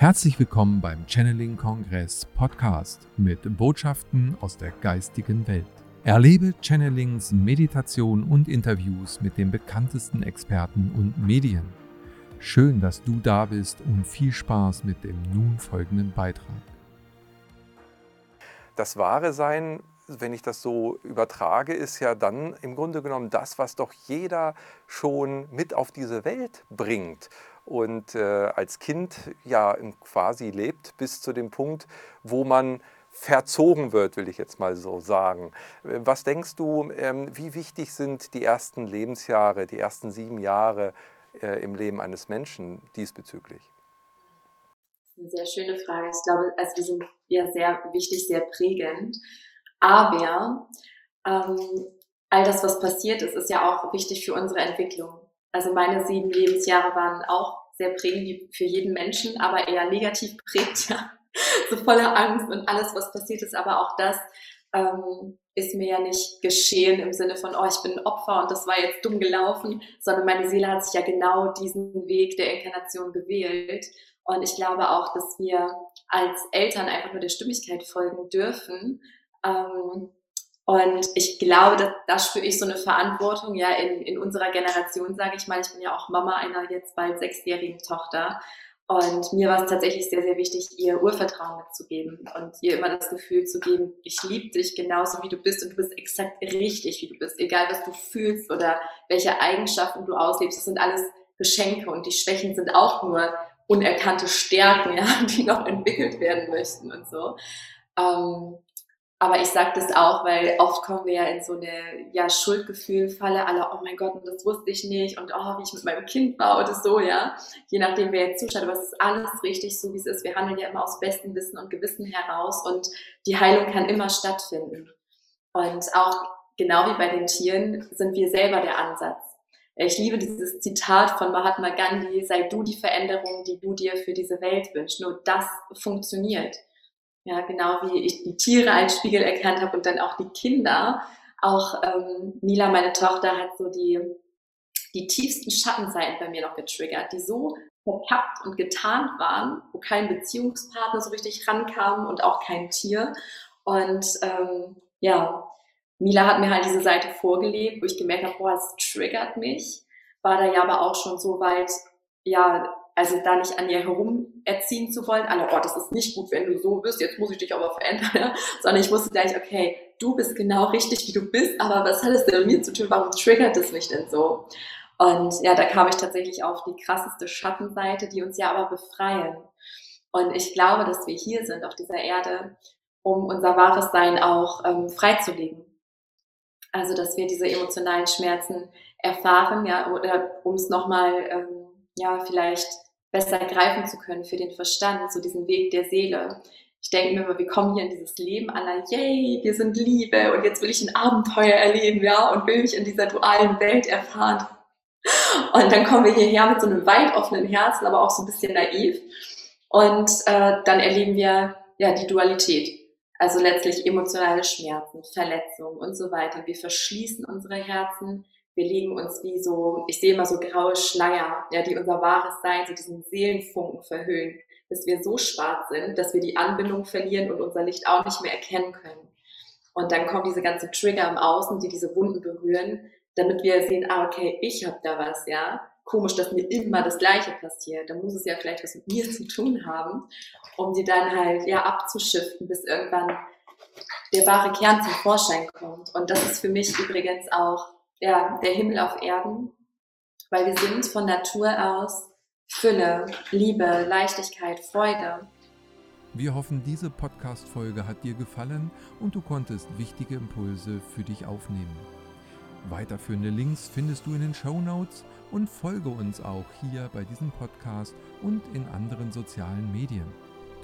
Herzlich willkommen beim Channeling Kongress Podcast mit Botschaften aus der geistigen Welt. Erlebe Channelings, Meditation und Interviews mit den bekanntesten Experten und Medien. Schön, dass du da bist und viel Spaß mit dem nun folgenden Beitrag. Das wahre Sein, wenn ich das so übertrage, ist ja dann im Grunde genommen das, was doch jeder schon mit auf diese Welt bringt und äh, als Kind ja quasi lebt bis zu dem Punkt, wo man verzogen wird, will ich jetzt mal so sagen. Was denkst du, ähm, wie wichtig sind die ersten Lebensjahre, die ersten sieben Jahre äh, im Leben eines Menschen diesbezüglich? Eine sehr schöne Frage. Ich glaube, also die sind ja sehr wichtig, sehr prägend. Aber ähm, all das, was passiert ist, ist ja auch wichtig für unsere Entwicklung. Also meine sieben Lebensjahre waren auch sehr prägend für jeden Menschen, aber eher negativ prägt, ja. so voller Angst und alles, was passiert ist. Aber auch das ähm, ist mir ja nicht geschehen im Sinne von, oh, ich bin ein Opfer und das war jetzt dumm gelaufen, sondern meine Seele hat sich ja genau diesen Weg der Inkarnation gewählt. Und ich glaube auch, dass wir als Eltern einfach nur der Stimmigkeit folgen dürfen. Ähm, und ich glaube, da, da spüre ich so eine Verantwortung, ja, in, in unserer Generation, sage ich mal. Ich bin ja auch Mama einer jetzt bald sechsjährigen Tochter. Und mir war es tatsächlich sehr, sehr wichtig, ihr Urvertrauen mitzugeben und ihr immer das Gefühl zu geben, ich liebe dich genauso wie du bist und du bist exakt richtig, wie du bist. Egal, was du fühlst oder welche Eigenschaften du auslebst, das sind alles Geschenke und die Schwächen sind auch nur unerkannte Stärken, ja, die noch entwickelt werden möchten und so. Ähm, aber ich sage das auch, weil oft kommen wir ja in so eine ja, Schuldgefühlfalle, alle, oh mein Gott, und das wusste ich nicht und oh, wie ich mit meinem Kind war oder so, ja. Je nachdem, wer jetzt zuschaut, aber es ist alles richtig, so wie es ist. Wir handeln ja immer aus bestem Wissen und Gewissen heraus und die Heilung kann immer stattfinden. Und auch genau wie bei den Tieren sind wir selber der Ansatz. Ich liebe dieses Zitat von Mahatma Gandhi, sei du die Veränderung, die du dir für diese Welt wünschst. Nur das funktioniert. Ja, genau wie ich die Tiere als Spiegel erkannt habe und dann auch die Kinder. Auch ähm, Mila, meine Tochter, hat so die, die tiefsten Schattenseiten bei mir noch getriggert, die so verkappt und getarnt waren, wo kein Beziehungspartner so richtig rankam und auch kein Tier. Und ähm, ja, Mila hat mir halt diese Seite vorgelebt, wo ich gemerkt habe, boah, es triggert mich. War da ja aber auch schon so weit, ja, also da nicht an ihr herum erziehen zu wollen, alle, oh, das ist nicht gut, wenn du so bist, jetzt muss ich dich aber verändern, ja? sondern ich wusste gleich, okay, du bist genau richtig, wie du bist, aber was hat es denn mit mir zu tun, warum triggert es mich denn so? Und ja, da kam ich tatsächlich auf die krasseste Schattenseite, die uns ja aber befreien. Und ich glaube, dass wir hier sind auf dieser Erde, um unser wahres Sein auch ähm, freizulegen. Also, dass wir diese emotionalen Schmerzen erfahren, ja, oder um es nochmal, ähm, ja, vielleicht besser greifen zu können für den Verstand, so diesen Weg der Seele. Ich denke mir immer, wir kommen hier in dieses Leben aller, yay, wir sind Liebe und jetzt will ich ein Abenteuer erleben, ja, und will mich in dieser dualen Welt erfahren. Und dann kommen wir hierher mit so einem weit offenen Herzen, aber auch so ein bisschen naiv. Und äh, dann erleben wir ja die Dualität. Also letztlich emotionale Schmerzen, Verletzungen und so weiter. Wir verschließen unsere Herzen, wir legen uns wie so, ich sehe immer so graue Schleier, ja, die unser wahres Sein, so diesen Seelenfunken verhüllen, bis wir so schwarz sind, dass wir die Anbindung verlieren und unser Licht auch nicht mehr erkennen können. Und dann kommen diese ganzen Trigger im Außen, die diese Wunden berühren, damit wir sehen, ah, okay, ich habe da was, ja. Komisch, dass mir immer das Gleiche passiert. Da muss es ja vielleicht was mit mir zu tun haben, um die dann halt, ja, abzuschiften, bis irgendwann der wahre Kern zum Vorschein kommt. Und das ist für mich übrigens auch ja, der Himmel auf Erden, weil wir sind von Natur aus Fülle, Liebe, Leichtigkeit, Freude. Wir hoffen, diese Podcast-Folge hat dir gefallen und du konntest wichtige Impulse für dich aufnehmen. Weiterführende Links findest du in den Show Notes und folge uns auch hier bei diesem Podcast und in anderen sozialen Medien.